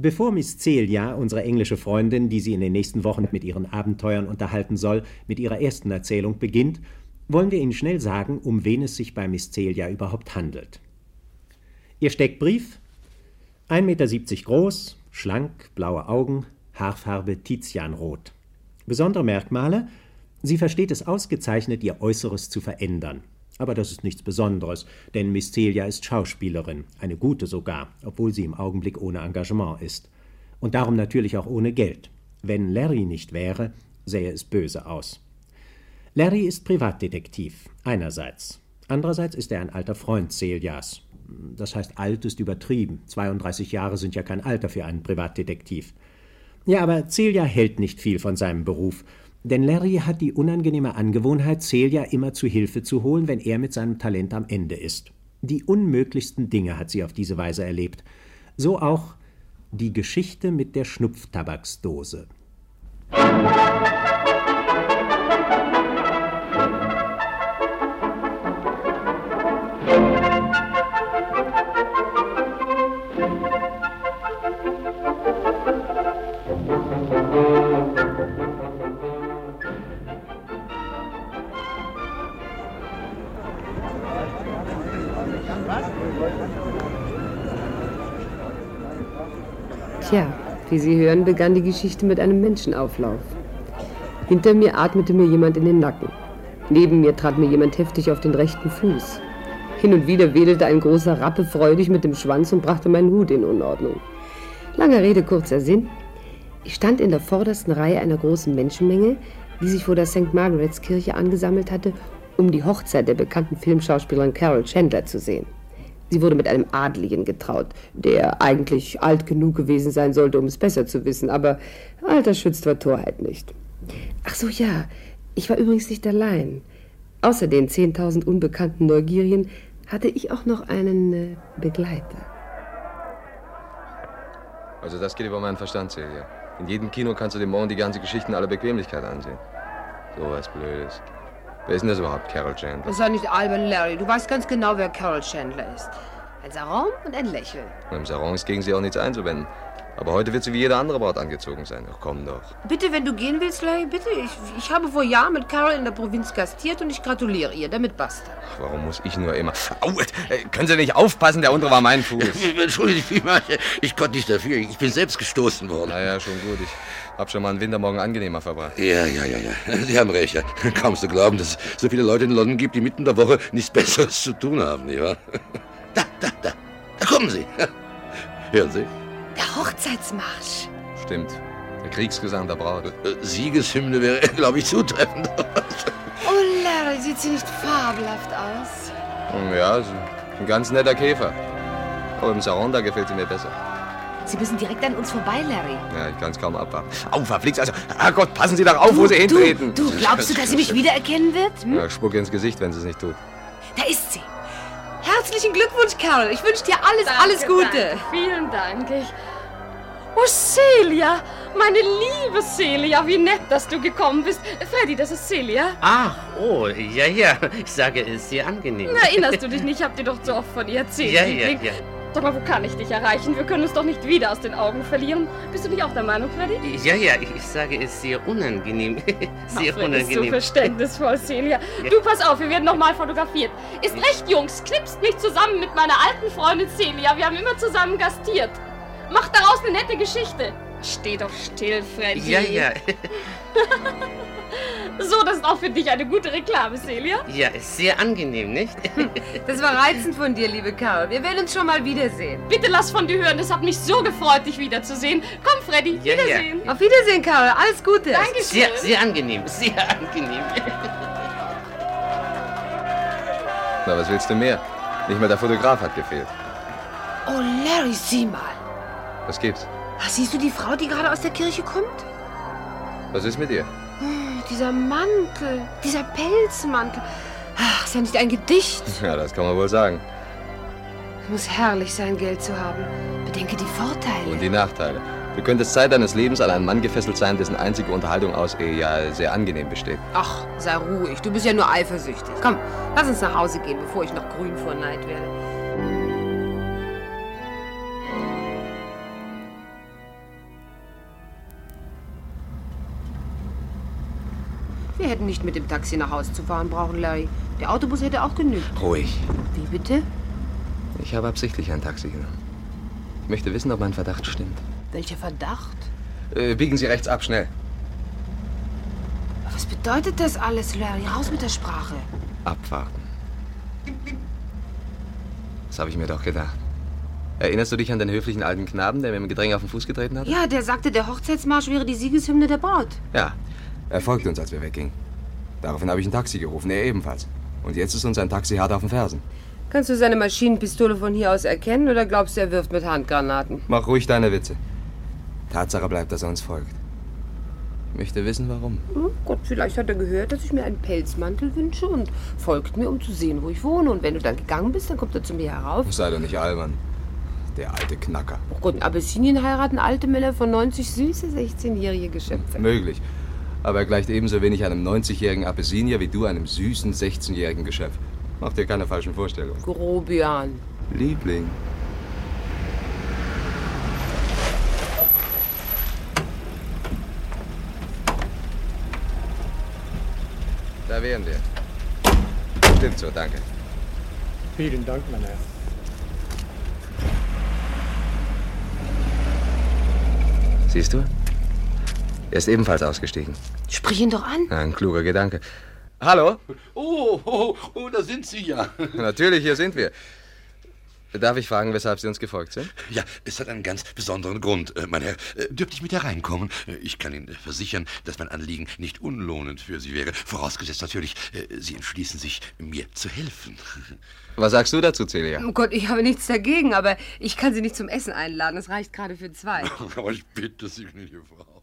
Bevor Miss Celia, unsere englische Freundin, die Sie in den nächsten Wochen mit ihren Abenteuern unterhalten soll, mit ihrer ersten Erzählung beginnt, wollen wir Ihnen schnell sagen, um wen es sich bei Miss Celia überhaupt handelt. Ihr Steckbrief 1,70 Meter groß, schlank, blaue Augen, Haarfarbe Tizianrot. Besondere Merkmale Sie versteht es ausgezeichnet, ihr Äußeres zu verändern. Aber das ist nichts Besonderes, denn Miss Celia ist Schauspielerin, eine gute sogar, obwohl sie im Augenblick ohne Engagement ist. Und darum natürlich auch ohne Geld. Wenn Larry nicht wäre, sähe es böse aus. Larry ist Privatdetektiv, einerseits. Andererseits ist er ein alter Freund Celias. Das heißt, alt ist übertrieben. 32 Jahre sind ja kein Alter für einen Privatdetektiv. Ja, aber Celia hält nicht viel von seinem Beruf denn Larry hat die unangenehme Angewohnheit, Celia immer zu Hilfe zu holen, wenn er mit seinem Talent am Ende ist. Die unmöglichsten Dinge hat sie auf diese Weise erlebt. So auch die Geschichte mit der Schnupftabaksdose. Tja, wie Sie hören, begann die Geschichte mit einem Menschenauflauf. Hinter mir atmete mir jemand in den Nacken. Neben mir trat mir jemand heftig auf den rechten Fuß. Hin und wieder wedelte ein großer Rappe freudig mit dem Schwanz und brachte meinen Hut in Unordnung. Langer Rede, kurzer Sinn. Ich stand in der vordersten Reihe einer großen Menschenmenge, die sich vor der St. Margarets Kirche angesammelt hatte, um die Hochzeit der bekannten Filmschauspielerin Carol Chandler zu sehen. Sie wurde mit einem Adligen getraut, der eigentlich alt genug gewesen sein sollte, um es besser zu wissen, aber Alter schützt vor Torheit nicht. Ach so, ja, ich war übrigens nicht allein. Außer den 10.000 unbekannten Neugierigen hatte ich auch noch einen äh, Begleiter. Also das geht über meinen Verstand, Celia. In jedem Kino kannst du dir morgen die ganze Geschichte in aller Bequemlichkeit ansehen. So was Blödes. Wer ist denn das überhaupt, Carol Chandler? Sei nicht albern, Larry. Du weißt ganz genau, wer Carol Chandler ist. Ein Sarong und ein Lächeln. Im Sarong ist gegen sie auch nichts einzuwenden. Aber heute wird sie wie jeder andere Braut angezogen sein. Ach, komm doch. Bitte, wenn du gehen willst, Larry, bitte. Ich, ich habe vor Jahren mit Carol in der Provinz gastiert und ich gratuliere ihr. Damit basta. Ach, warum muss ich nur immer... Au, äh, können Sie nicht aufpassen? Der untere war mein Fuß. Entschuldigung vielmals. Ich konnte nicht dafür. Ich bin selbst gestoßen worden. Na ja, schon gut. Ich hab schon mal einen Wintermorgen angenehmer verbracht. Ja, ja, ja, ja. Sie haben recht. Kaum zu glauben, dass es so viele Leute in London gibt, die mitten in der Woche nichts Besseres zu tun haben, nicht wahr? Da, da, da. Da kommen Sie. Hören Sie. Der Hochzeitsmarsch. Stimmt. Der Kriegsgesang der Braut. Äh, Siegeshymne wäre, glaube ich, zutreffend. oh, Larry, sieht sie nicht fabelhaft aus? Ja, ein ganz netter Käfer. Aber im Sarong, da gefällt sie mir besser. Sie müssen direkt an uns vorbei, Larry. Ja, ich kann es kaum abwarten. Au, verflixt, also, Herrgott, passen Sie doch auf, du, wo Sie hintreten. Du, glaubst du, dass sie mich wiedererkennen wird? Hm? Ja, spuck ins Gesicht, wenn sie es nicht tut. Da ist sie. Herzlichen Glückwunsch, Carol. Ich wünsche dir alles, danke, alles Gute. Danke. Vielen Dank. Ich Oh, Celia, meine liebe Celia, wie nett, dass du gekommen bist. Freddy, das ist Celia. Ach, oh, ja, ja. Ich sage, es ist sehr angenehm. Erinnerst du dich nicht? Ich hab dir doch so oft von ihr erzählt. Ja, ja, ja. Sag mal, wo kann ich dich erreichen? Wir können uns doch nicht wieder aus den Augen verlieren. Bist du nicht auch der Meinung, Freddy? Ja, ja, ich sage, es ist sehr unangenehm. sehr Ach, unangenehm. Bist du verständnisvoll, Celia. Ja. Du, pass auf, wir werden nochmal fotografiert. Ist recht, Jungs. Knipst mich zusammen mit meiner alten Freundin Celia. Wir haben immer zusammen gastiert. Mach daraus eine nette Geschichte. Steh doch still, Freddy. Ja, ja. So, das ist auch für dich eine gute Reklame, Celia. Ja, ist sehr angenehm, nicht? Das war reizend von dir, liebe Carol. Wir werden uns schon mal wiedersehen. Bitte lass von dir hören. Es hat mich so gefreut, dich wiederzusehen. Komm, Freddy, ja, Wiedersehen. Ja. Auf Wiedersehen, Carol. Alles Gute. Danke Sehr, sehr angenehm. Sehr angenehm. Na, was willst du mehr? Nicht mal der Fotograf hat gefehlt. Oh, Larry, sieh mal. Was gibt's? Siehst du die Frau, die gerade aus der Kirche kommt? Was ist mit ihr? Dieser Mantel, dieser Pelzmantel. Ach, ist ja nicht ein Gedicht. Ja, das kann man wohl sagen. Es muss herrlich sein, Geld zu haben. Bedenke die Vorteile. Und die Nachteile. Du könntest Zeit deines Lebens an einen Mann gefesselt sein, dessen einzige Unterhaltung aus Ehe ja sehr angenehm besteht. Ach, sei ruhig. Du bist ja nur eifersüchtig. Komm, lass uns nach Hause gehen, bevor ich noch grün vor Neid werde. Wir hätten nicht mit dem Taxi nach Hause zu fahren brauchen, Larry. Der Autobus hätte auch genügt. Ruhig. Wie bitte? Ich habe absichtlich ein Taxi genommen. Ich möchte wissen, ob mein Verdacht stimmt. Welcher Verdacht? Äh, biegen Sie rechts ab, schnell. Was bedeutet das alles, Larry? Raus mit der Sprache. Abwarten. Das habe ich mir doch gedacht. Erinnerst du dich an den höflichen alten Knaben, der mir im Gedränge auf den Fuß getreten hat? Ja, der sagte, der Hochzeitsmarsch wäre die Siegeshymne der Braut. Ja. Er folgte uns, als wir weggingen. Daraufhin habe ich ein Taxi gerufen, er ebenfalls. Und jetzt ist uns ein Taxi hart auf den Fersen. Kannst du seine Maschinenpistole von hier aus erkennen oder glaubst du, er wirft mit Handgranaten? Mach ruhig deine Witze. Tatsache bleibt, dass er uns folgt. Ich möchte wissen, warum. Hm, Gott, vielleicht hat er gehört, dass ich mir einen Pelzmantel wünsche und folgt mir, um zu sehen, wo ich wohne. Und wenn du dann gegangen bist, dann kommt er zu mir herauf. Sei doch nicht albern. Der alte Knacker. Oh Gott, in Abyssinien heiraten alte Männer von 90 süße 16-jährige Geschöpfe. Möglich. Aber er gleicht ebenso wenig einem 90-jährigen Abessinier wie du einem süßen 16-jährigen Geschöpf. Mach dir keine falschen Vorstellungen. Grobian. Liebling. Da wären wir. Stimmt so, danke. Vielen Dank, mein Herr. Siehst du? Er ist ebenfalls ausgestiegen. Sprich ihn doch an. Ein kluger Gedanke. Hallo? Oh, oh, oh, da sind Sie ja. Natürlich, hier sind wir. Darf ich fragen, weshalb Sie uns gefolgt sind? Ja, es hat einen ganz besonderen Grund, äh, mein Herr. Äh, Dürfte ich mit hereinkommen? Äh, Ich kann Ihnen versichern, dass mein Anliegen nicht unlohnend für Sie wäre. Vorausgesetzt natürlich, Sie entschließen sich, mir zu helfen. Was sagst du dazu, Celia? Oh Gott, ich habe nichts dagegen, aber ich kann Sie nicht zum Essen einladen. Es reicht gerade für zwei. Aber ich bitte Sie, gnädige Frau.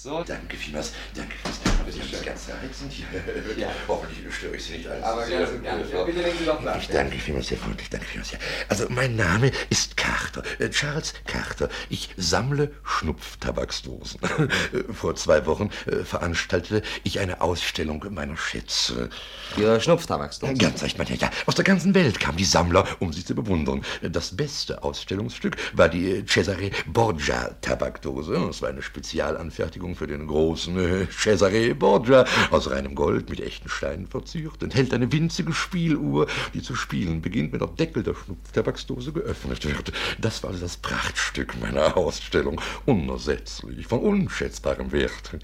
So, Danke vielmals, danke vielmals. Aber Sie haben das ganz reizend hier. Ja. Hoffentlich störe ich Sie nicht allzu Aber ganz und gar nicht. Ja, bitte legen Sie doch Platz. Ich danke vielmals, sehr freundlich, danke vielmals. Ja. Also, mein Name ist Carter, äh, Charles Carter. Ich sammle Schnupftabaksdosen. Äh, Vor zwei Wochen äh, veranstaltete ich eine Ausstellung meiner Schätze. Ihre Schnupftabaksdosen. Ganz recht, mein Herr. Ja, aus der ganzen Welt kamen die Sammler, um sie zu bewundern. Das beste Ausstellungsstück war die Cesare Borgia Tabakdose. Es war eine Spezialanfertigung für den großen äh, Cesare Borgia. Aus reinem Gold mit echten Steinen verziert. Enthält eine winzige Spieluhr, die zu spielen beginnt, wenn der Deckel der Schnupftabaksdose geöffnet wird. Das war also das Prachtstück meiner Ausstellung. Unersetzlich, von unschätzbarem Wert.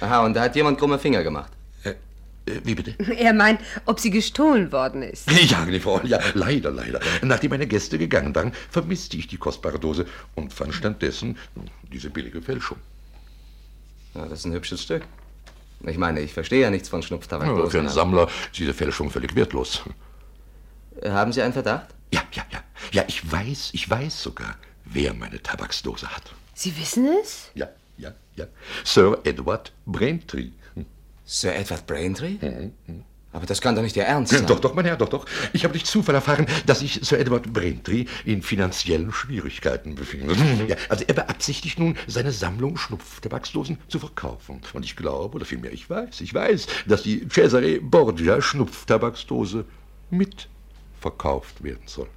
Aha, und da hat jemand krumme Finger gemacht. Äh, wie bitte? Er meint, ob sie gestohlen worden ist. Ja, die Frau, ja, leider, leider. Nachdem meine Gäste gegangen waren, vermisste ich die kostbare Dose und fand stattdessen diese billige Fälschung. Ja, das ist ein hübsches Stück. Ich meine, ich verstehe ja nichts von Ja, Schnupftabakdosen. für einen Sammler ist diese Fälschung völlig wertlos. Haben Sie einen Verdacht? Ja, ja, ja. Ja, ich weiß, ich weiß sogar, wer meine Tabaksdose hat. Sie wissen es? Ja, ja, ja. Sir Edward Braintree. Sir Edward Braintree? Aber das kann doch nicht Ihr Ernst sein. Doch, doch, mein Herr, doch, doch. Ich habe durch Zufall erfahren, dass sich Sir Edward Braintree in finanziellen Schwierigkeiten befindet. Ja, also er beabsichtigt nun, seine Sammlung Schnupftabaksdosen zu verkaufen. Und ich glaube, oder vielmehr ich weiß, ich weiß, dass die Cesare Borgia Schnupftabaksdose mitverkauft werden soll.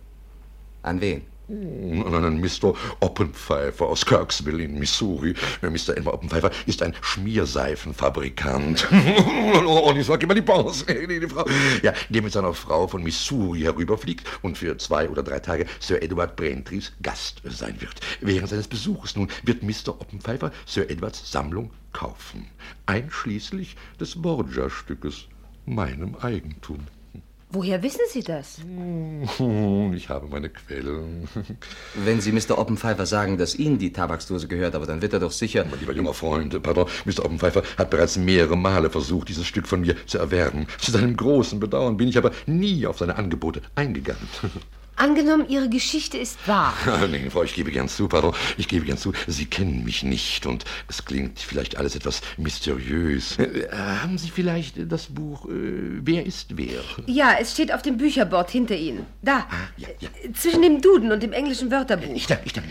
An wen? An einen Mr. Oppenpfeifer aus Kirksville in Missouri. Mr. Elmer Oppenpfeifer ist ein Schmierseifenfabrikant. und ich sage immer die Boss, die Frau. Ja, der mit seiner Frau von Missouri herüberfliegt und für zwei oder drei Tage Sir Edward Braintrees Gast sein wird. Während seines Besuches nun wird Mr. Oppenpfeifer Sir Edwards Sammlung kaufen. Einschließlich des Borgia-Stückes, meinem Eigentum. Woher wissen Sie das? Ich habe meine Quellen. Wenn Sie Mr. Oppenpfeifer sagen, dass Ihnen die Tabaksdose gehört, aber dann wird er doch sicher... Mein lieber junger Freund, pardon, Mr. Oppenpfeifer hat bereits mehrere Male versucht, dieses Stück von mir zu erwerben. Zu seinem großen Bedauern bin ich aber nie auf seine Angebote eingegangen. Angenommen, Ihre Geschichte ist wahr. nee, Frau, ich gebe gern zu, pardon, ich gebe gern zu, Sie kennen mich nicht und es klingt vielleicht alles etwas mysteriös. Äh, haben Sie vielleicht das Buch äh, Wer ist wer? Ja, es steht auf dem Bücherboard hinter Ihnen. Da. ja, ja. Zwischen dem Duden und dem englischen Wörterbuch. Ich danke, ich danke.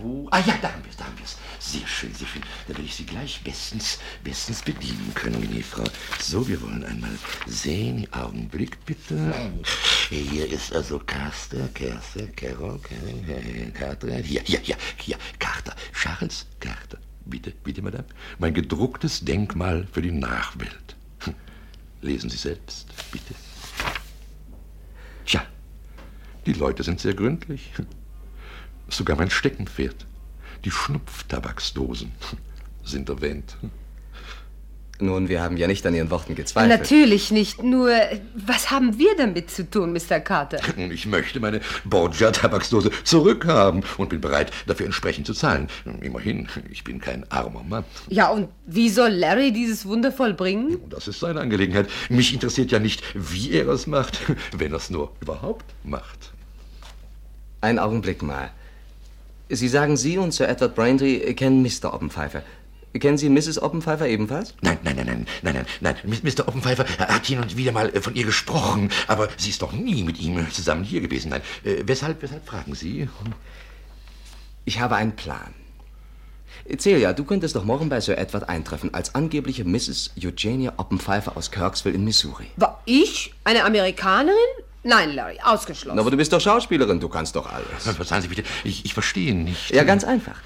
Wo? Ah ja, da haben wir es, da haben wir es. Sehr schön, sehr schön. Da werde ich Sie gleich bestens, bestens bedienen können, gnädige Frau. So, wir wollen einmal sehen. Augenblick bitte. Hier ist also Carster, Kerster, Carol, Carter. Hier, hier, hier, hier. Carter. Charles Carter. Bitte, bitte, Madame. Mein gedrucktes Denkmal für die Nachwelt. Hm. Lesen Sie selbst, bitte. Tja, die Leute sind sehr gründlich. Sogar mein Steckenpferd, die Schnupftabaksdosen, sind erwähnt. Nun, wir haben ja nicht an Ihren Worten gezweifelt. Natürlich nicht, nur was haben wir damit zu tun, Mr. Carter? Nun, ich möchte meine Borgia-Tabaksdose zurückhaben und bin bereit, dafür entsprechend zu zahlen. Immerhin, ich bin kein armer Mann. Ja, und wie soll Larry dieses Wunder vollbringen? Das ist seine Angelegenheit. Mich interessiert ja nicht, wie er es macht, wenn er es nur überhaupt macht. Ein Augenblick mal. Sie sagen, Sie und Sir Edward Braintree kennen Mr. Oppenpfeifer. Kennen Sie Mrs. Oppenpfeifer ebenfalls? Nein, nein, nein, nein, nein, nein, nein. Mr. Oppenpfeifer hat hin und wieder mal äh, von ihr gesprochen, aber sie ist doch nie mit ihm zusammen hier gewesen. Nein, äh, weshalb, weshalb fragen Sie? Ich habe einen Plan. Celia, du könntest doch morgen bei Sir Edward eintreffen als angebliche Mrs. Eugenia Oppenpfeifer aus Kirksville in Missouri. War ich eine Amerikanerin? Nein, Larry, ausgeschlossen. Aber du bist doch Schauspielerin, du kannst doch alles. Verzeihen Sie bitte, ich, ich verstehe nicht. Ja, ganz einfach.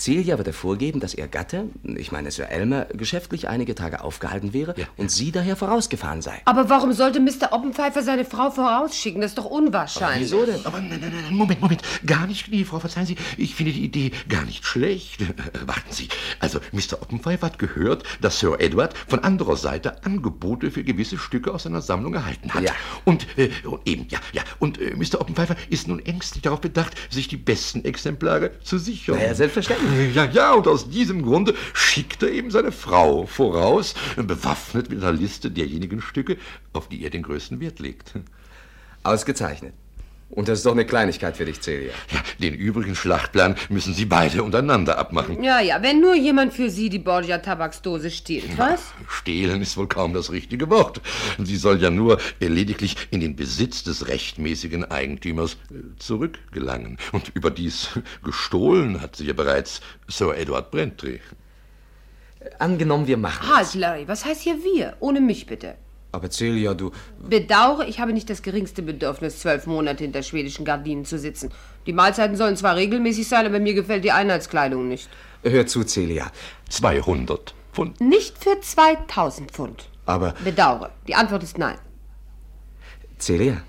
Celia wird vorgeben, dass ihr Gatte, ich meine Sir Elmer, geschäftlich einige Tage aufgehalten wäre Ja. und sie daher vorausgefahren sei. Aber warum sollte Mr. Oppenpfeifer seine Frau vorausschicken? Das ist doch unwahrscheinlich. Wieso denn? Aber nein, nein, nein, Moment, Moment. Gar nicht, nee, Frau, verzeihen Sie. Ich finde die Idee gar nicht schlecht. Warten Sie. Also, Mr. Oppenpfeifer hat gehört, dass Sir Edward von anderer Seite Angebote für gewisse Stücke aus seiner Sammlung erhalten hat. Ja. Und, äh, und eben, ja, ja. Und äh, Mr. Oppenpfeifer ist nun ängstlich darauf bedacht, sich die besten Exemplare zu sichern. Na ja, selbstverständlich. Ja, ja, und aus diesem Grunde schickt er eben seine Frau voraus, bewaffnet mit einer Liste derjenigen Stücke, auf die er den größten Wert legt. Ausgezeichnet. Und das ist doch eine Kleinigkeit für dich, Celia. Ja, den übrigen Schlachtplan müssen Sie beide untereinander abmachen. Ja, ja, wenn nur jemand für Sie die Borgia-Tabaksdose stiehlt, was? Stehlen ist wohl kaum das richtige Wort. Sie soll ja nur äh, lediglich in den Besitz des rechtmäßigen Eigentümers äh, zurückgelangen. Und überdies gestohlen hat sie ja bereits Sir Edward Braintree. Angenommen, wir machen Halt, es. Larry, was heißt hier wir? Ohne mich bitte. Aber Celia, du... Bedauere, ich habe nicht das geringste Bedürfnis, zwölf Monate hinter schwedischen Gardinen zu sitzen. Die Mahlzeiten sollen zwar regelmäßig sein, aber mir gefällt die Einheitskleidung nicht. Hör zu, Celia. 200 Pfund. Nicht für 2000 Pfund. Aber, Bedauere. Die Antwort ist nein. Celia,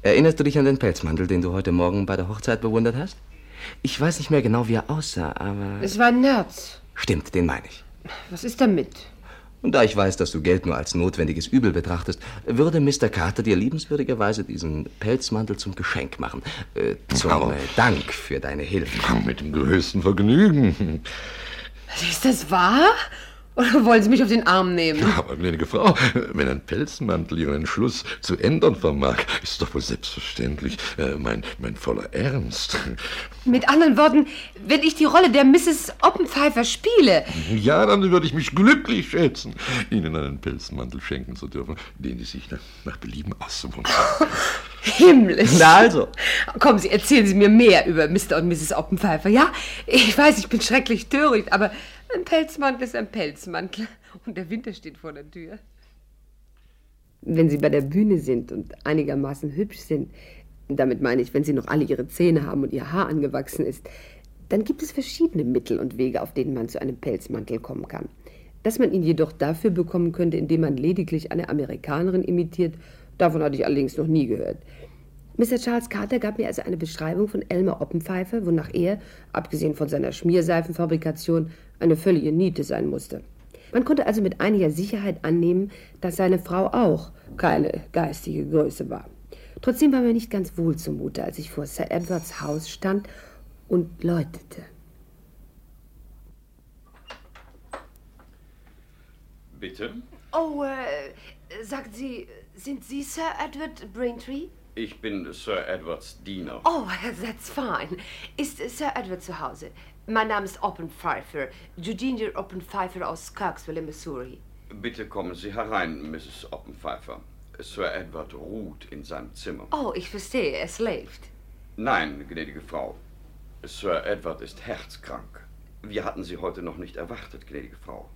erinnerst du dich an den Pelzmantel, den du heute Morgen bei der Hochzeit bewundert hast? Ich weiß nicht mehr genau, wie er aussah, aber... Es war ein Nerz. Stimmt, den meine ich. Was ist damit? Und da ich weiß, dass du Geld nur als notwendiges Übel betrachtest, würde Mr. Carter dir liebenswürdigerweise diesen Pelzmantel zum Geschenk machen. Äh, zum äh, Dank für deine Hilfe. Mit dem größten Vergnügen. Ist das wahr? Oder wollen Sie mich auf den Arm nehmen? Aber, gnädige Frau, wenn ein Pelzmantel Ihren Entschluss zu ändern vermag, ist doch wohl selbstverständlich äh, mein, mein voller Ernst. Mit anderen Worten, wenn ich die Rolle der Mrs. Oppenpfeifer spiele, Ja, dann würde ich mich glücklich schätzen, Ihnen einen Pelzmantel schenken zu dürfen, den Sie sich nach, nach Belieben aussuchen. himmlisch. Na also. Kommen Sie, erzählen Sie mir mehr über Mr. und Mrs. Oppenpfeifer. Ja, ich weiß, ich bin schrecklich töricht, aber ein Pelzmantel ist ein Pelzmantel. Und der Winter steht vor der Tür. Wenn Sie bei der Bühne sind und einigermaßen hübsch sind, damit meine ich, wenn Sie noch alle Ihre Zähne haben und Ihr Haar angewachsen ist, dann gibt es verschiedene Mittel und Wege, auf denen man zu einem Pelzmantel kommen kann. Dass man ihn jedoch dafür bekommen könnte, indem man lediglich eine Amerikanerin imitiert, davon hatte ich allerdings noch nie gehört. Mr. Charles Carter gab mir also eine Beschreibung von Elmer Oppenpfeifer, wonach er, abgesehen von seiner Schmierseifenfabrikation, eine völlige Niete sein musste. Man konnte also mit einiger Sicherheit annehmen, dass seine Frau auch keine geistige Größe war. Trotzdem war mir nicht ganz wohl zumute, als ich vor Sir Edwards Haus stand und läutete. Bitte? Oh, äh, sagt Sie, sind Sie Sir Edward Braintree? Ich bin Sir Edwards Diener. Oh, that's fine. Ist Sir Edward zu Hause? Mein Name ist Oppenpfeifer, Eugenia Oppenpfeifer aus Kirksville, Missouri. Bitte kommen Sie herein, Mrs. Oppenpfeifer. Sir Edward ruht in seinem Zimmer. Oh, ich verstehe, er schläft. Nein, gnädige Frau. Sir Edward ist herzkrank. Wir hatten Sie heute noch nicht erwartet, gnädige Frau.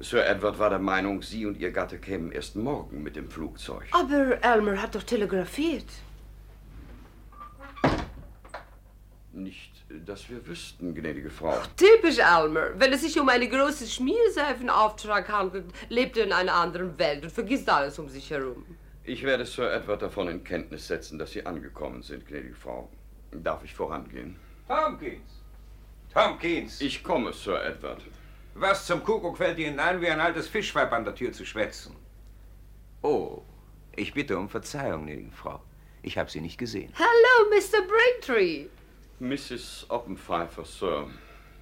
Sir Edward war der Meinung, Sie und Ihr Gatte kämen erst morgen mit dem Flugzeug. Aber Elmer hat doch telegrafiert. Nicht, dass wir wüssten, gnädige Frau. Typisch Elmer. Wenn es sich um einen großen Schmierseifenauftrag handelt, lebt er in einer anderen Welt und vergisst alles um sich herum. Ich werde Sir Edward davon in Kenntnis setzen, dass Sie angekommen sind, gnädige Frau. Darf ich vorangehen? Tompkins! Tompkins! Ich komme, Sir Edward. Was zum Kuckuck fällt Ihnen ein, wie ein altes Fischweib an der Tür zu schwätzen? Oh, ich bitte um Verzeihung, gnädige Frau. Ich habe Sie nicht gesehen. Hallo, Mr. Braintree. Mrs. Oppenpfeifer, Sir.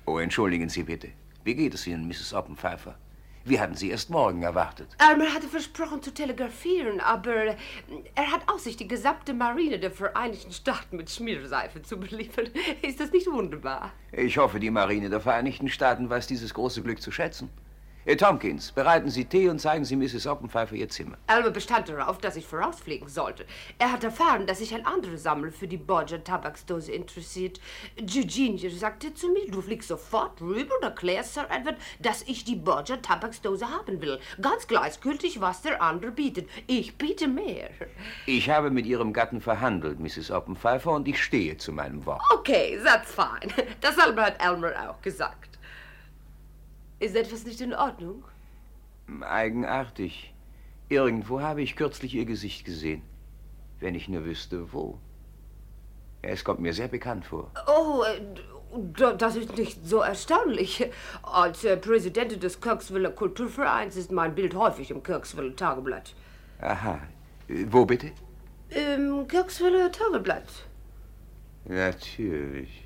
Oh, entschuldigen Sie bitte. Wie geht es Ihnen, Mrs. Oppenpfeifer? Wir hatten Sie erst morgen erwartet. Elmer hatte versprochen zu telegrafieren, aber äh, er hat Aussicht, die gesamte Marine der Vereinigten Staaten mit Schmierseife zu beliefern. Ist das nicht wunderbar? Ich hoffe, die Marine der Vereinigten Staaten weiß dieses große Glück zu schätzen. Herr Tompkins, bereiten Sie Tee und zeigen Sie Mrs. Oppenpfeifer Ihr Zimmer. Elmer bestand darauf, dass ich vorausfliegen sollte. Er hat erfahren, dass sich ein anderer Sammler für die Bodger Tabaksdose interessiert. Eugenie sagte zu mir, du fliegst sofort rüber und erklärst Sir Edward, dass ich die Bodger Tabaksdose haben will. Ganz gleichgültig, was der andere bietet. Ich biete mehr. Ich habe mit Ihrem Gatten verhandelt, Mrs. Oppenpfeifer, und ich stehe zu meinem Wort. Okay, that's fine. Dasselbe hat Elmer auch gesagt. Ist etwas nicht in Ordnung? Eigenartig. Irgendwo habe ich kürzlich Ihr Gesicht gesehen. Wenn ich nur wüsste, wo. Es kommt mir sehr bekannt vor. Oh, äh, das ist nicht so erstaunlich. Als äh, Präsidentin des Kirksville Kulturvereins ist mein Bild häufig im Kirksville Tageblatt. Aha. Wo bitte? Im Kirksville Tageblatt. Natürlich.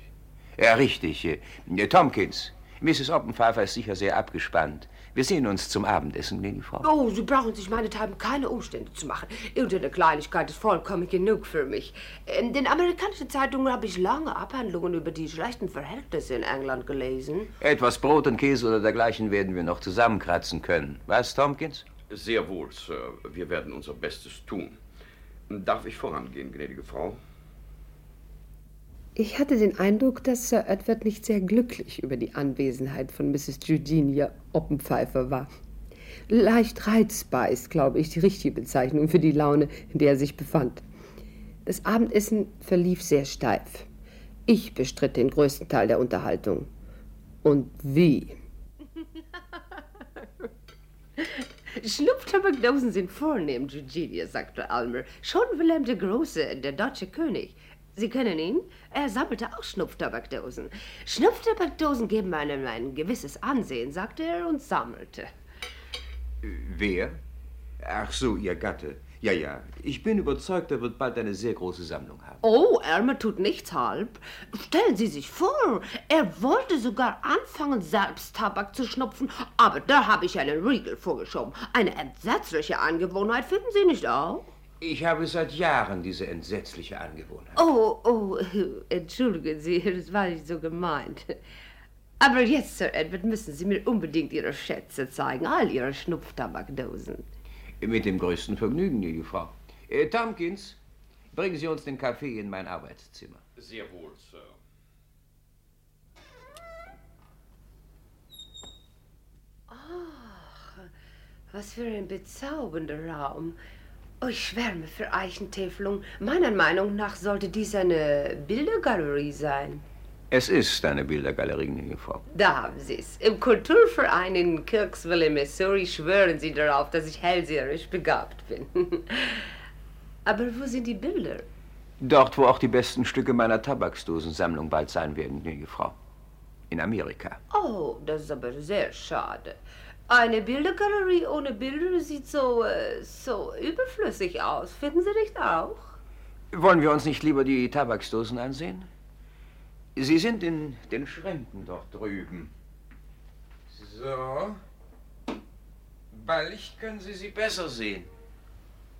Ja, richtig. Äh, Tompkins, Mrs. Oppenpfeifer ist sicher sehr abgespannt. Wir sehen uns zum Abendessen, gnädige Frau. Oh, Sie brauchen sich meinethalben keine Umstände zu machen. Irgendeine Kleinigkeit ist vollkommen genug für mich. In den amerikanischen Zeitungen habe ich lange Abhandlungen über die schlechten Verhältnisse in England gelesen. Etwas Brot und Käse oder dergleichen werden wir noch zusammenkratzen können. Was, Tompkins? Sehr wohl, Sir. Wir werden unser Bestes tun. Darf ich vorangehen, gnädige Frau? Ich hatte den Eindruck, dass Sir Edward nicht sehr glücklich über die Anwesenheit von Mrs. Eugenia Oppenpfeifer war. Leicht reizbar ist, glaube ich, die richtige Bezeichnung für die Laune, in der er sich befand. Das Abendessen verlief sehr steif. Ich bestritt den größten Teil der Unterhaltung. Und wie? Schnupftabakdosen sind vornehm, Eugenia, sagte Almer. Schon Wilhelm der Große, der deutsche König. Sie kennen ihn? Er sammelte auch Schnupftabakdosen. Schnupftabakdosen geben einem ein gewisses Ansehen, sagte er und sammelte. Wer? Ach so, Ihr Gatte. Ja, ja. Ich bin überzeugt, er wird bald eine sehr große Sammlung haben. Oh, Elmer tut nichts halb. Stellen Sie sich vor, er wollte sogar anfangen, selbst Tabak zu schnupfen, aber da habe ich einen Riegel vorgeschoben. Eine entsetzliche Angewohnheit, finden Sie nicht auch? Ich habe seit Jahren diese entsetzliche Angewohnheit. Oh, oh, entschuldigen Sie, das war nicht so gemeint. Aber jetzt, Sir Edward, müssen Sie mir unbedingt Ihre Schätze zeigen, all Ihre Schnupftabakdosen. Mit dem größten Vergnügen, liebe Frau. Äh, Tompkins, bringen Sie uns den Kaffee in mein Arbeitszimmer. Sehr wohl, Sir. Ach, was für ein bezaubernder Raum. Oh, ich schwärme für Eichentäfelung. Meiner Meinung nach sollte dies eine Bildergalerie sein. Es ist eine Bildergalerie, gnädige Frau. Da haben Sie es. Im Kulturverein in Kirksville, Missouri, schwören Sie darauf, dass ich hellseherisch begabt bin. Aber wo sind die Bilder? Dort, wo auch die besten Stücke meiner Tabaksdosensammlung bald sein werden, gnädige Frau. In Amerika. Oh, das ist aber sehr schade. Eine Bildergalerie ohne Bilder sieht so, äh, so überflüssig aus. Finden Sie nicht auch? Wollen wir uns nicht lieber die Tabaksdosen ansehen? Sie sind in den Schränken dort drüben. So. Bei Licht können Sie sie besser sehen.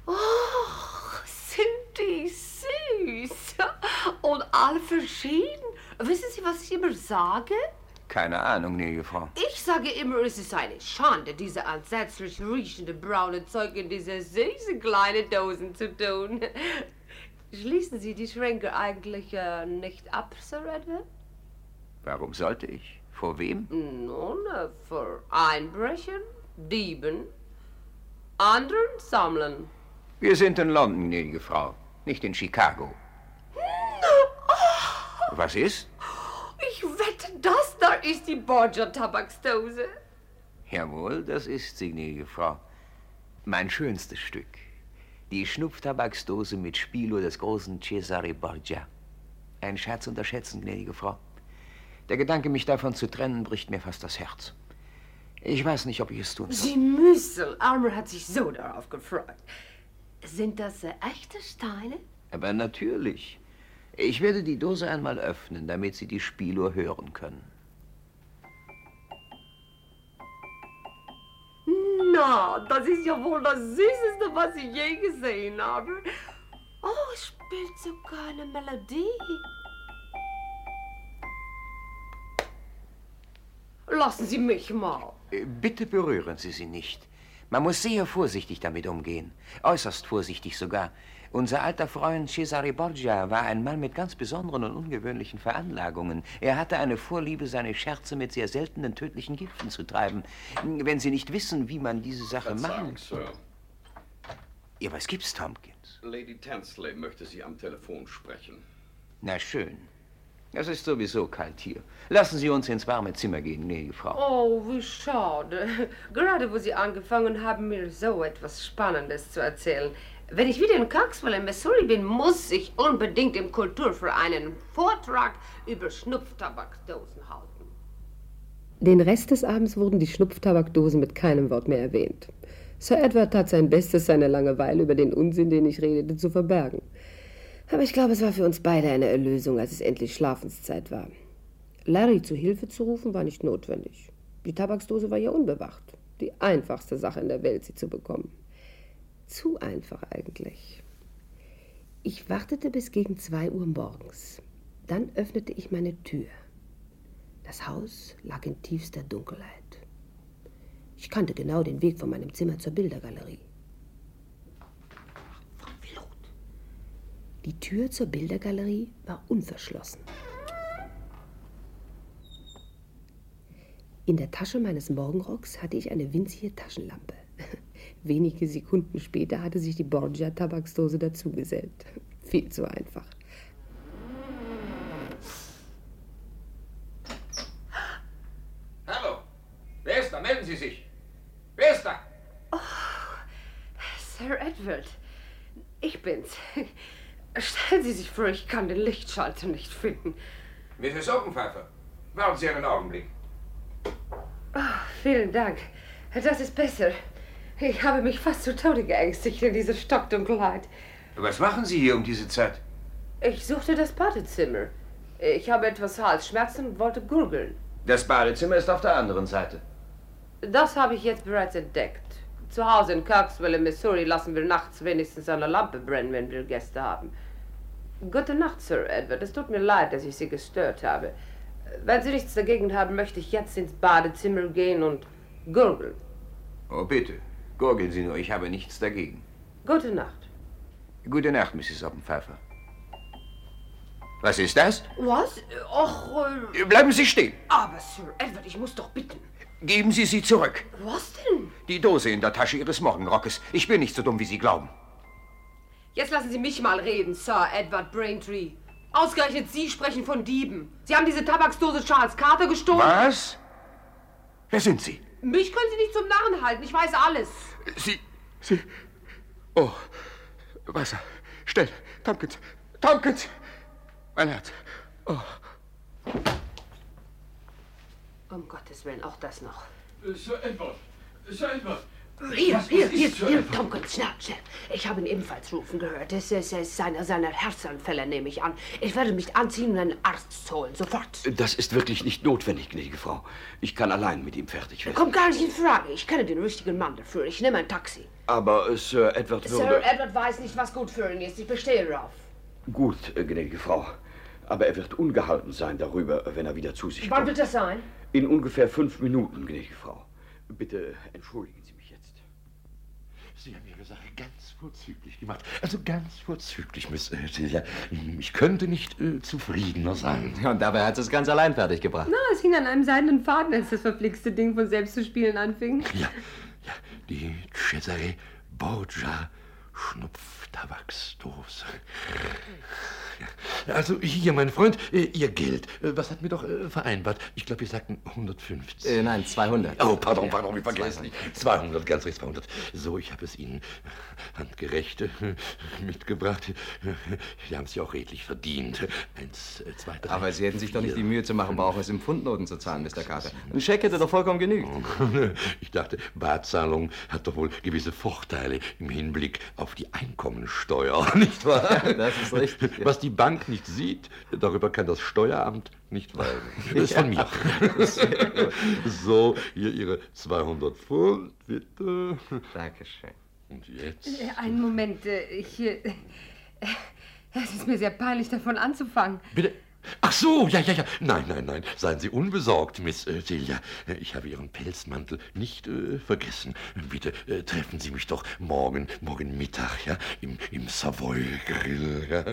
Och, sind die süß. Und alle verschieden. Wissen Sie, was ich immer sage? Keine Ahnung, gnädige Frau. Ich sage immer, es ist eine Schande, diese entsetzlich riechende braune Zeug in diese süßen kleinen Dosen zu tun. Schließen Sie die Schränke eigentlich äh, nicht ab, Sir Edward? Warum sollte ich? Vor wem? Nun, äh, vor Einbrechern, Dieben, anderen Sammlern. Wir sind in London, gnädige Frau, nicht in Chicago. was ist? Ich wette, das da ist die Borgia-Tabaksdose. Jawohl, das ist sie, gnädige Frau. Mein schönstes Stück. Die Schnupftabaksdose mit Spilo des großen Cesare Borgia. Ein Scherz unterschätzen, gnädige Frau. Der Gedanke, mich davon zu trennen, bricht mir fast das Herz. Ich weiß nicht, ob ich es tun soll. Sie müssen. Armer hat sich so darauf gefreut. Sind das äh, echte Steine? Aber natürlich. Ich werde die Dose einmal öffnen, damit Sie die Spieluhr hören können. Na, das ist ja wohl das Süßeste, was ich je gesehen habe. Oh, es spielt sogar eine Melodie. Lassen Sie mich mal. Äh, Bitte berühren Sie sie nicht. Man muss sehr vorsichtig damit umgehen. Äußerst vorsichtig sogar. Unser alter Freund Cesare Borgia war ein Mann mit ganz besonderen und ungewöhnlichen Veranlagungen. Er hatte eine Vorliebe, seine Scherze mit sehr seltenen tödlichen Giften zu treiben. Wenn Sie nicht wissen, wie man diese Sache Verzeihung, machen... Sir. Ja, was gibt's, Tompkins? Lady Tansley möchte Sie am Telefon sprechen. Na schön. Es ist sowieso kalt hier. Lassen Sie uns ins warme Zimmer gehen, gnädige Frau. Oh, wie schade. Gerade wo Sie angefangen haben, mir so etwas Spannendes zu erzählen. Wenn ich wieder in Kirksville in Missouri bin, muss ich unbedingt im Kulturverein einen Vortrag über Schnupftabakdosen halten. Den Rest des Abends wurden die Schnupftabakdosen mit keinem Wort mehr erwähnt. Sir Edward tat sein Bestes, seine Langeweile über den Unsinn, den ich redete, zu verbergen. Aber ich glaube, es war für uns beide eine Erlösung, als es endlich Schlafenszeit war. Larry zu Hilfe zu rufen, war nicht notwendig. Die Tabaksdose war ja unbewacht. Die einfachste Sache in der Welt, sie zu bekommen. Zu einfach eigentlich. Ich wartete bis gegen zwei Uhr morgens. Dann öffnete ich meine Tür. Das Haus lag in tiefster Dunkelheit. Ich kannte genau den Weg von meinem Zimmer zur Bildergalerie. Die Tür zur Bildergalerie war unverschlossen. In der Tasche meines Morgenrocks hatte ich eine winzige Taschenlampe. Wenige Sekunden später hatte sich die Borgia-Tabaksdose dazugesellt. Viel zu einfach. Hallo. Wer ist da? Melden Sie sich. Wer ist da? Sir Edward, ich bin's. Stellen Sie sich vor, ich kann den Lichtschalter nicht finden. Mrs. Openpfeifer. Warten Sie einen Augenblick. Ah, vielen Dank. Das ist besser. Ich habe mich fast zu Tode geängstigt in dieser Stockdunkelheit. Was machen Sie hier um diese Zeit? Ich suchte das Badezimmer. Ich habe etwas Halsschmerzen und wollte gurgeln. Das Badezimmer ist auf der anderen Seite. Das habe ich jetzt bereits entdeckt. Zu Hause in Kirksville, in Missouri, lassen wir nachts wenigstens eine Lampe brennen, wenn wir Gäste haben. Gute Nacht, Sir Edward. Es tut mir leid, dass ich Sie gestört habe. Wenn Sie nichts dagegen haben, möchte ich jetzt ins Badezimmer gehen und gurgeln. Oh, bitte. Gurgeln Sie nur, ich habe nichts dagegen. Gute Nacht. Gute Nacht, Mrs. Oppenpfeifer. Was ist das? Was? Och, äh, Bleiben Sie stehen. aber Sir Edward, ich muss doch bitten. Geben Sie sie zurück. Was denn? Die Dose in der Tasche Ihres Morgenrockes. Ich bin nicht so dumm, wie Sie glauben. Jetzt lassen Sie mich mal reden, Sir Edward Braintree. Ausgerechnet Sie sprechen von Dieben. Sie haben diese Tabaksdose Charles Carter gestohlen. Was? Wer sind Sie? Mich können Sie nicht zum Narren halten. Ich weiß alles. Sie. Sie. Oh. Wasser. Schnell. Tompkins. Tompkins. Mein Herz. Oh. Um Gottes Willen, auch das noch. Sir Edward! Sir Edward! Hier, hier, hier, Sir hier, Edward? Tompkins, schnell, schnell. Ich habe ihn ebenfalls rufen gehört. Es ist, es ist einer seiner Herzanfälle, nehme ich an. Ich werde mich anziehen und einen Arzt holen, sofort. Das ist wirklich nicht notwendig, gnädige Frau. Ich kann allein mit ihm fertig werden. Kommt gar nicht in Frage. Ich kenne den richtigen Mann dafür. Ich nehme ein Taxi. Aber äh, Sir Edward Sir würde... Edward weiß nicht, was gut für ihn ist. Ich bestehe darauf. Gut, äh, gnädige Frau. Aber er wird ungehalten sein darüber, wenn er wieder zu sich Wann kommt. wird das sein? In ungefähr fünf Minuten, gnädige Frau. Bitte entschuldigen Sie. Sie haben Ihre Sache ganz vorzüglich gemacht. Also ganz vorzüglich, Miss äh, Celia. Ich könnte nicht äh, zufriedener sein. Und dabei hat es ganz allein fertig gebracht. Na, es hing an einem seidenen Faden, als das verflixte Ding von selbst zu spielen anfing. Ja, ja, die Cesare Borgia Schnupftabaksdose. Also hier, mein Freund, äh, Ihr Geld. Äh, Was hatten wir doch äh, vereinbart? Ich glaube, wir sagten 150. Äh, nein, 200. Oh, pardon, pardon, ich vergesse nicht. 200, ganz recht, 200. So, ich habe es Ihnen handgerecht mitgebracht. Sie haben es ja auch redlich verdient. Eins, zwei, drei. Aber Sie hätten sich doch nicht die Mühe zu machen, brauchen es im Pfundnoten zu zahlen, Mr. Carter. Ein Scheck hätte doch vollkommen genügt. Ich dachte, Barzahlung hat doch wohl gewisse Vorteile im Hinblick auf die Einkommensteuer, nicht wahr? Das ist richtig. ja. Was die Bank nicht sieht, darüber kann das Steueramt nicht weisen. Das ist von mir. So, hier Ihre 200 Pfund, bitte. Dankeschön. Und jetzt? Äh, Einen Moment, äh, ich. äh, Es ist mir sehr peinlich, davon anzufangen. Bitte. Ach so, ja, ja, ja. Nein, nein, nein. Seien Sie unbesorgt, Miss äh, Celia. Ich habe Ihren Pelzmantel nicht äh, vergessen. Bitte äh, treffen Sie mich doch morgen, morgen Mittag, ja, im, im Savoy Grill, ja.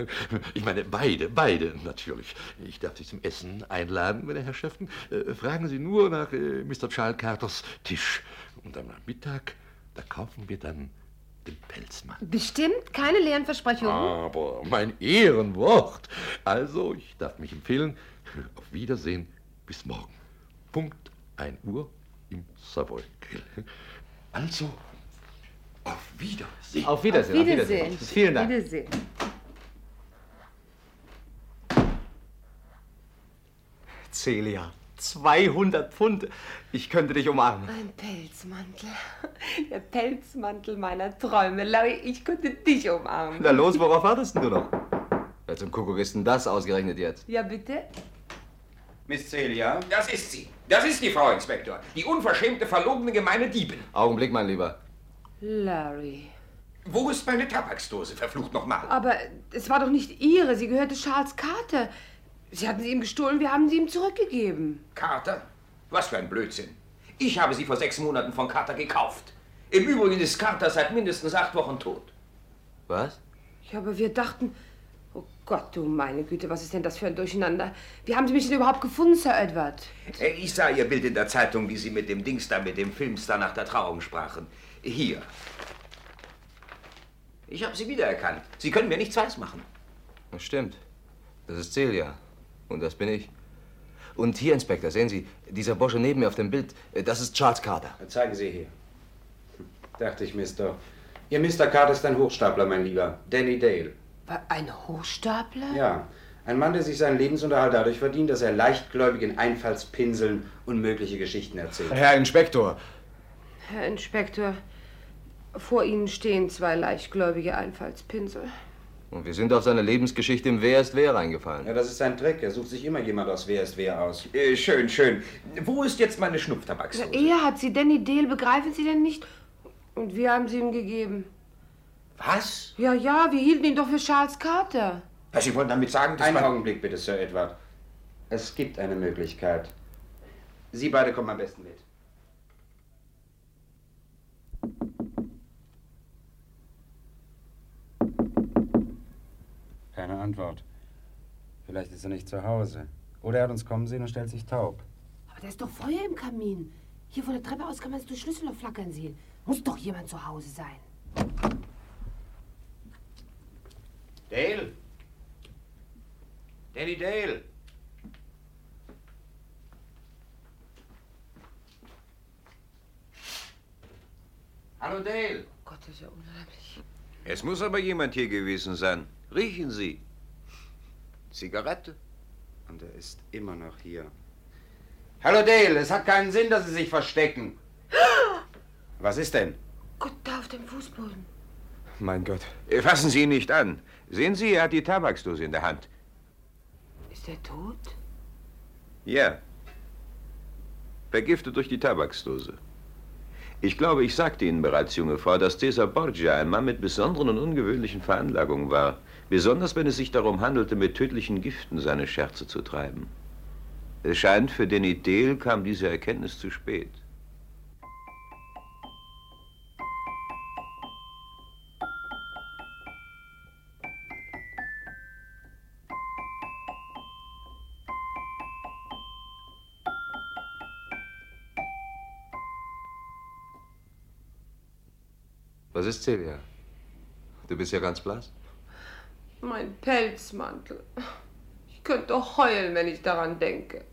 Ich meine, beide, beide natürlich. Ich darf Sie zum Essen einladen, meine Herrschaften. Äh, fragen Sie nur nach äh, Mr. Charles Carters Tisch. Und am Mittag, da kaufen wir dann den Pelzmantel. Bestimmt keine leeren Versprechungen. Aber mein Ehrenwort. Also, ich darf mich empfehlen. Auf Wiedersehen. Bis morgen. Punkt 1 Uhr im Savoy Grill. Also, auf Wiedersehen. Auf Wiedersehen. Auf Wiedersehen. Vielen Dank. Wiedersehen. Celia, 200 Pfund. Ich könnte dich umarmen. Ein Pelzmantel. Der Pelzmantel meiner Träume. Larry, ich könnte dich umarmen. Na los, worauf wartest denn du noch? Wer zum Kuckuck ist denn das ausgerechnet jetzt? Ja, bitte? Miss Celia? Das ist sie. Das ist die Frau Inspektor. Die unverschämte, verlogene, gemeine Diebin. Augenblick, mein Lieber. Larry. Wo ist meine Tabaksdose, verflucht nochmal? Aber es war doch nicht Ihre. Sie gehörte Charles Carter. Sie hatten sie ihm gestohlen, wir haben sie ihm zurückgegeben. Carter? Was für ein Blödsinn. Ich habe sie vor sechs Monaten von Carter gekauft. Im Übrigen ist Carter seit mindestens acht Wochen tot. Was? Ja, aber wir dachten. Oh Gott, du meine Güte, was ist denn das für ein Durcheinander? Wie haben Sie mich denn überhaupt gefunden, Sir Edward? Äh, Ich sah Ihr Bild in der Zeitung, wie Sie mit dem Dings da, mit dem Filmstar nach der Trauung sprachen. Hier. Ich habe Sie wiedererkannt. Sie können mir nichts weismachen. Das stimmt. Das ist Celia. Und das bin ich. Und hier, Inspektor, sehen Sie, dieser Bursche neben mir auf dem Bild, äh, das ist Charles Carter. Zeigen Sie her. Dachte ich, Mister. Ihr Mr. Carter ist ein Hochstapler, mein Lieber. Danny Dale. Ein Hochstapler? Ja, ein Mann, der sich seinen Lebensunterhalt dadurch verdient, dass er leichtgläubigen Einfallspinseln unmögliche Geschichten erzählt. Herr Inspektor. Herr Inspektor, vor Ihnen stehen zwei leichtgläubige Einfallspinsel. Und wir sind auf seine Lebensgeschichte im Wer ist Wer reingefallen. Ja, das ist sein Trick. Er sucht sich immer jemand aus Wer ist Wer aus. Äh, schön, schön. Wo ist jetzt meine Schnupftabaksdose? Er hat sie, Danny Dale, begreifen Sie denn nicht? Und wir haben sie ihm gegeben. Was? Ja, ja, wir hielten ihn doch für Charles Carter. Was, Sie wollen damit sagen, dass Einen man... Augenblick bitte, Sir Edward. Es gibt eine Möglichkeit. Sie beide kommen am besten mit. Keine Antwort. Vielleicht ist er nicht zu Hause. Oder er hat uns kommen sehen und stellt sich taub. Aber da ist doch Feuer im Kamin. Hier von der Treppe aus kann man es durch Schlüsselloch flackern sehen. Muss doch jemand zu Hause sein. Dale? Danny Dale? Hallo Dale. Gott, das ist ja unheimlich. Es muss aber jemand hier gewesen sein. Riechen Sie. Zigarette. Und er ist immer noch hier. Hallo Dale, es hat keinen Sinn, dass Sie sich verstecken. Was ist denn? Gott, da auf dem Fußboden. Mein Gott. Äh, Fassen Sie ihn nicht an. Sehen Sie, er hat die Tabaksdose in der Hand. Ist er tot? Ja. Vergiftet durch die Tabaksdose. Ich glaube, ich sagte Ihnen bereits, junge Frau, dass Cesar Borgia ein Mann mit besonderen und ungewöhnlichen Veranlagungen war. Besonders wenn es sich darum handelte, mit tödlichen Giften seine Scherze zu treiben. Es scheint, für Denny Dale kam diese Erkenntnis zu spät. Was ist Celia? Du bist ja ganz blass. Mein Pelzmantel. Ich könnte heulen, wenn ich daran denke.